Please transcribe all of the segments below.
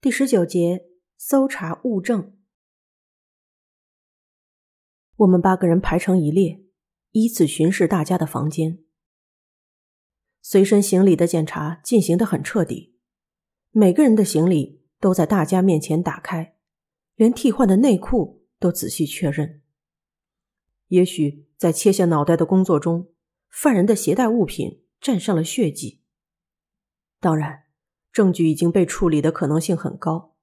第十九节，搜查物证。我们八个人排成一列，依次巡视大家的房间。随身行李的检查进行的很彻底，每个人的行李都在大家面前打开，连替换的内裤都仔细确认。也许在切下脑袋的工作中，犯人的携带物品沾上了血迹。当然。证据已经被处理的可能性很高，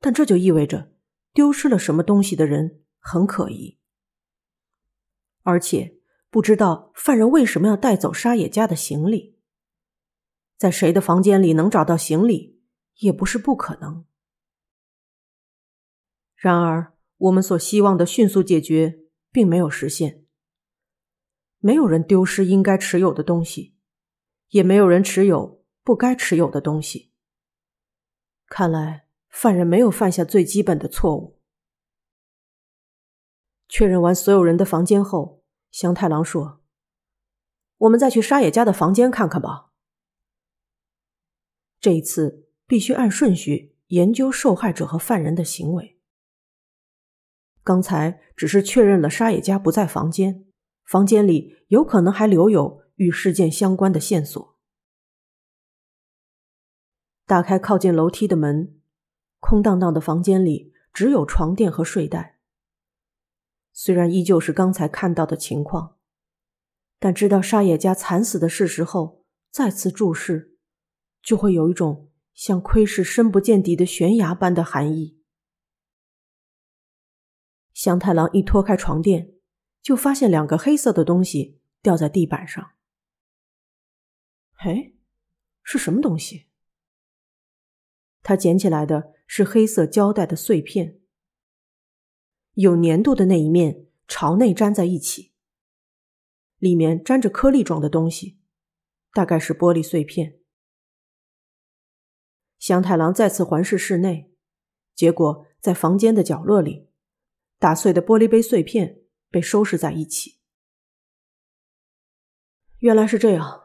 但这就意味着丢失了什么东西的人很可疑，而且不知道犯人为什么要带走沙野家的行李，在谁的房间里能找到行李也不是不可能。然而，我们所希望的迅速解决并没有实现，没有人丢失应该持有的东西，也没有人持有。不该持有的东西。看来犯人没有犯下最基本的错误。确认完所有人的房间后，祥太郎说：“我们再去沙野家的房间看看吧。这一次必须按顺序研究受害者和犯人的行为。刚才只是确认了沙野家不在房间，房间里有可能还留有与事件相关的线索。”打开靠近楼梯的门，空荡荡的房间里只有床垫和睡袋。虽然依旧是刚才看到的情况，但知道沙野家惨死的事实后，再次注视，就会有一种像窥视深不见底的悬崖般的寒意。香太郎一脱开床垫，就发现两个黑色的东西掉在地板上。哎，是什么东西？他捡起来的是黑色胶带的碎片，有粘度的那一面朝内粘在一起，里面粘着颗粒状的东西，大概是玻璃碎片。香太郎再次环视室内，结果在房间的角落里，打碎的玻璃杯碎片被收拾在一起。原来是这样，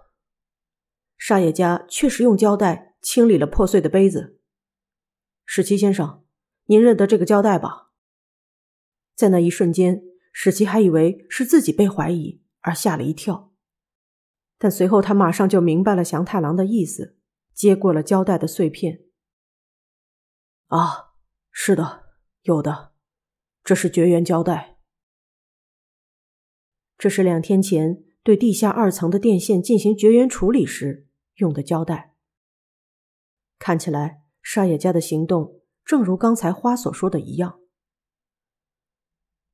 沙野家确实用胶带清理了破碎的杯子。史奇先生，您认得这个胶带吧？在那一瞬间，史奇还以为是自己被怀疑，而吓了一跳。但随后他马上就明白了祥太郎的意思，接过了胶带的碎片。啊，是的，有的，这是绝缘胶带。这是两天前对地下二层的电线进行绝缘处理时用的胶带。看起来。沙野家的行动，正如刚才花所说的一样。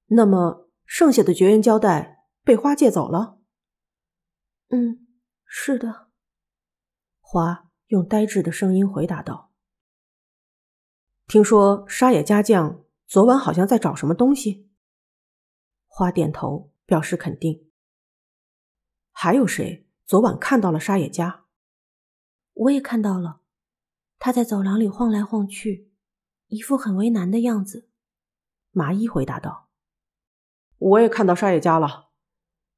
那么，剩下的绝缘胶带被花借走了？嗯，是的。花用呆滞的声音回答道：“听说沙野家将昨晚好像在找什么东西。”花点头表示肯定。还有谁昨晚看到了沙野家？我也看到了。他在走廊里晃来晃去，一副很为难的样子。麻衣回答道：“我也看到沙野家了，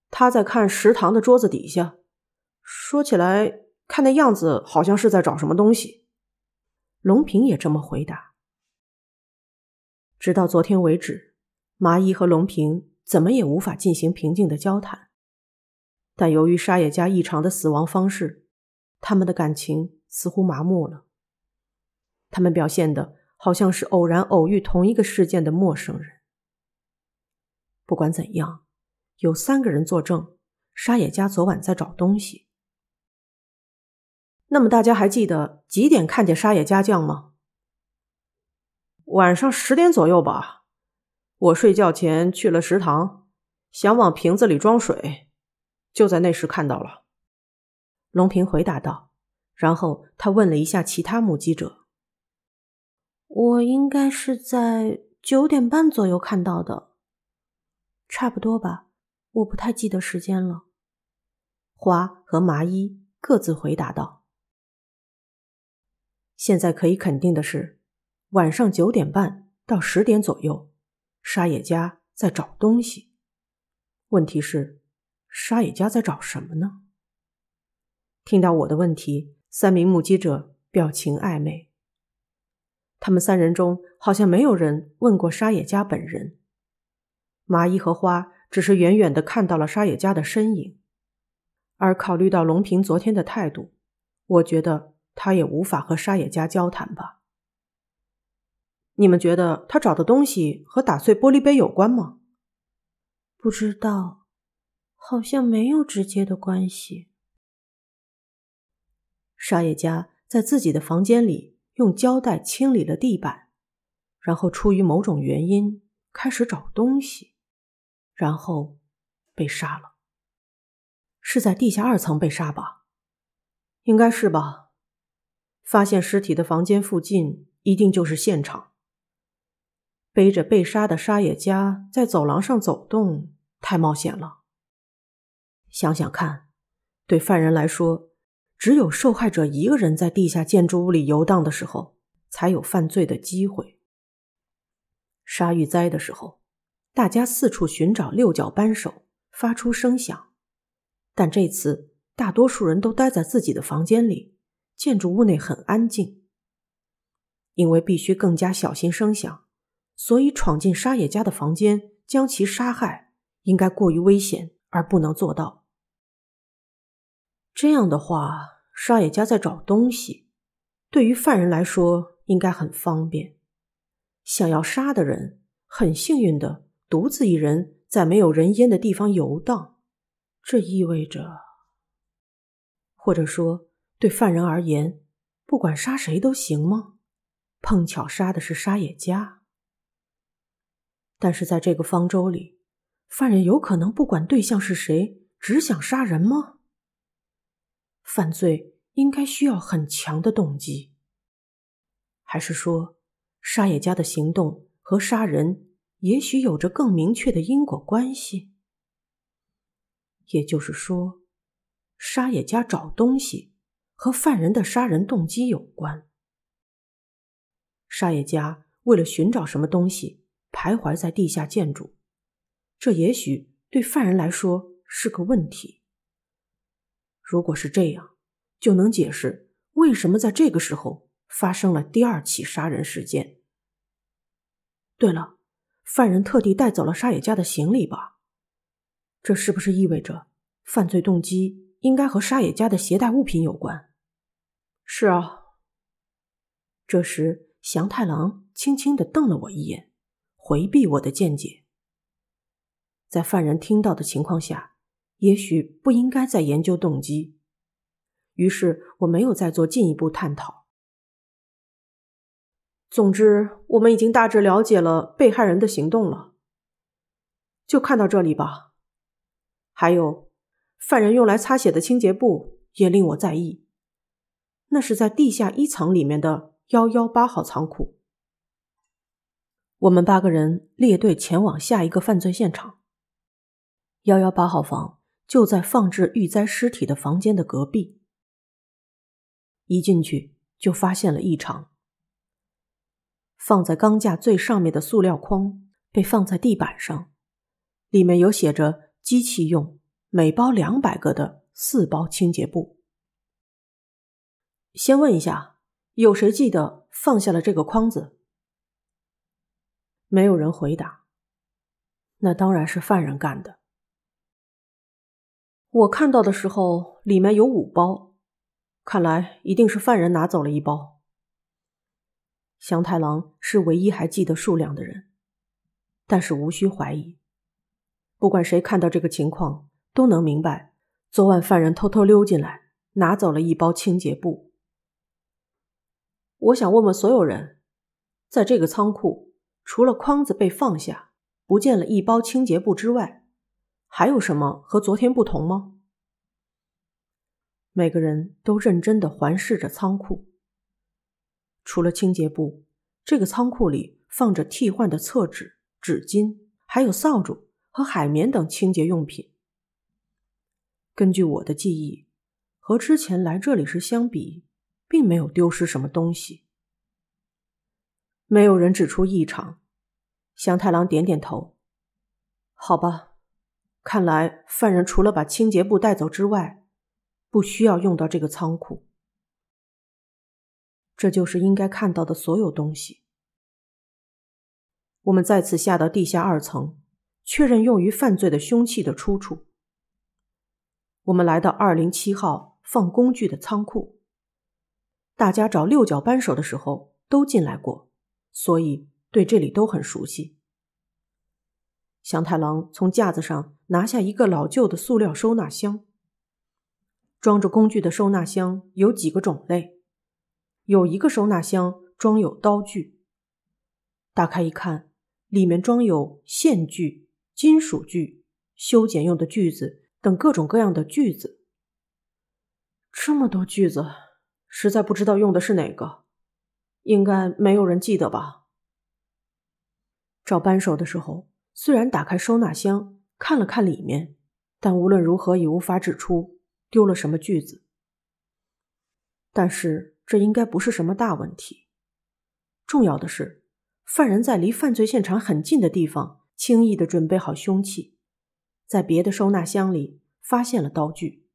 他在看食堂的桌子底下。说起来，看那样子好像是在找什么东西。”龙平也这么回答。直到昨天为止，麻衣和龙平怎么也无法进行平静的交谈。但由于沙野家异常的死亡方式，他们的感情似乎麻木了。他们表现的好像是偶然偶遇同一个事件的陌生人。不管怎样，有三个人作证，沙野家昨晚在找东西。那么大家还记得几点看见沙野家将吗？晚上十点左右吧。我睡觉前去了食堂，想往瓶子里装水，就在那时看到了。龙平回答道。然后他问了一下其他目击者。我应该是在九点半左右看到的，差不多吧，我不太记得时间了。花和麻衣各自回答道：“现在可以肯定的是，晚上九点半到十点左右，沙野家在找东西。问题是，沙野家在找什么呢？”听到我的问题，三名目击者表情暧昧。他们三人中好像没有人问过沙野家本人。麻衣和花只是远远的看到了沙野家的身影，而考虑到龙平昨天的态度，我觉得他也无法和沙野家交谈吧。你们觉得他找的东西和打碎玻璃杯有关吗？不知道，好像没有直接的关系。沙野家在自己的房间里用胶带清理了地板，然后出于某种原因开始找东西，然后被杀了。是在地下二层被杀吧？应该是吧。发现尸体的房间附近一定就是现场。背着被杀的沙野家在走廊上走动，太冒险了。想想看，对犯人来说。只有受害者一个人在地下建筑物里游荡的时候，才有犯罪的机会。沙玉灾的时候，大家四处寻找六角扳手，发出声响。但这次大多数人都待在自己的房间里，建筑物内很安静。因为必须更加小心声响，所以闯进沙野家的房间将其杀害，应该过于危险而不能做到。这样的话。沙野家在找东西，对于犯人来说应该很方便。想要杀的人很幸运的独自一人在没有人烟的地方游荡，这意味着，或者说对犯人而言，不管杀谁都行吗？碰巧杀的是沙野家，但是在这个方舟里，犯人有可能不管对象是谁，只想杀人吗？犯罪应该需要很强的动机，还是说，沙野家的行动和杀人也许有着更明确的因果关系？也就是说，沙野家找东西和犯人的杀人动机有关。沙野家为了寻找什么东西，徘徊在地下建筑，这也许对犯人来说是个问题。如果是这样，就能解释为什么在这个时候发生了第二起杀人事件。对了，犯人特地带走了沙野家的行李吧？这是不是意味着犯罪动机应该和沙野家的携带物品有关？是啊。这时，祥太郎轻轻的瞪了我一眼，回避我的见解。在犯人听到的情况下。也许不应该再研究动机，于是我没有再做进一步探讨。总之，我们已经大致了解了被害人的行动了，就看到这里吧。还有，犯人用来擦血的清洁布也令我在意，那是在地下一层里面的幺幺八号仓库。我们八个人列队前往下一个犯罪现场——幺幺八号房。就在放置遇灾尸体的房间的隔壁。一进去就发现了异常。放在钢架最上面的塑料筐被放在地板上，里面有写着“机器用，每包两百个”的四包清洁布。先问一下，有谁记得放下了这个筐子？没有人回答。那当然是犯人干的。我看到的时候，里面有五包，看来一定是犯人拿走了一包。祥太郎是唯一还记得数量的人，但是无需怀疑，不管谁看到这个情况，都能明白，昨晚犯人偷偷溜进来，拿走了一包清洁布。我想问问所有人，在这个仓库，除了筐子被放下，不见了一包清洁布之外。还有什么和昨天不同吗？每个人都认真的环视着仓库。除了清洁布，这个仓库里放着替换的厕纸、纸巾，还有扫帚和海绵等清洁用品。根据我的记忆，和之前来这里时相比，并没有丢失什么东西。没有人指出异常。香太郎点点头。好吧。看来，犯人除了把清洁布带走之外，不需要用到这个仓库。这就是应该看到的所有东西。我们再次下到地下二层，确认用于犯罪的凶器的出处。我们来到二零七号放工具的仓库。大家找六角扳手的时候都进来过，所以对这里都很熟悉。祥太郎从架子上拿下一个老旧的塑料收纳箱。装着工具的收纳箱有几个种类，有一个收纳箱装有刀具。打开一看，里面装有线锯、金属锯、修剪用的锯子等各种各样的锯子。这么多锯子，实在不知道用的是哪个，应该没有人记得吧？找扳手的时候，虽然打开收纳箱看了看里面，但无论如何也无法指出。丢了什么句子？但是这应该不是什么大问题。重要的是，犯人在离犯罪现场很近的地方轻易的准备好凶器，在别的收纳箱里发现了刀具。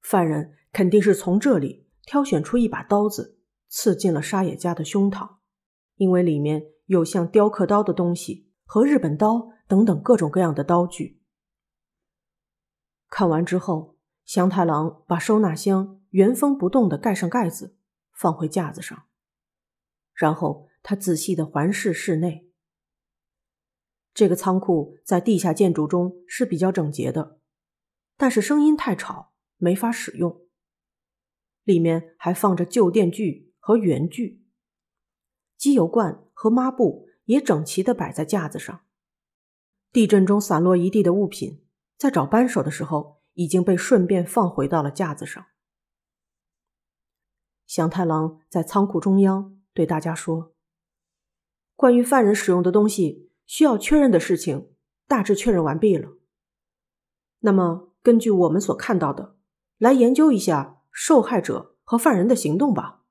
犯人肯定是从这里挑选出一把刀子，刺进了沙野家的胸膛，因为里面有像雕刻刀的东西和日本刀等等各种各样的刀具。看完之后，祥太郎把收纳箱原封不动的盖上盖子，放回架子上。然后他仔细的环视室内。这个仓库在地下建筑中是比较整洁的，但是声音太吵，没法使用。里面还放着旧电锯和圆锯，机油罐和抹布也整齐的摆在架子上。地震中散落一地的物品。在找扳手的时候，已经被顺便放回到了架子上。祥太郎在仓库中央对大家说：“关于犯人使用的东西需要确认的事情，大致确认完毕了。那么，根据我们所看到的，来研究一下受害者和犯人的行动吧。”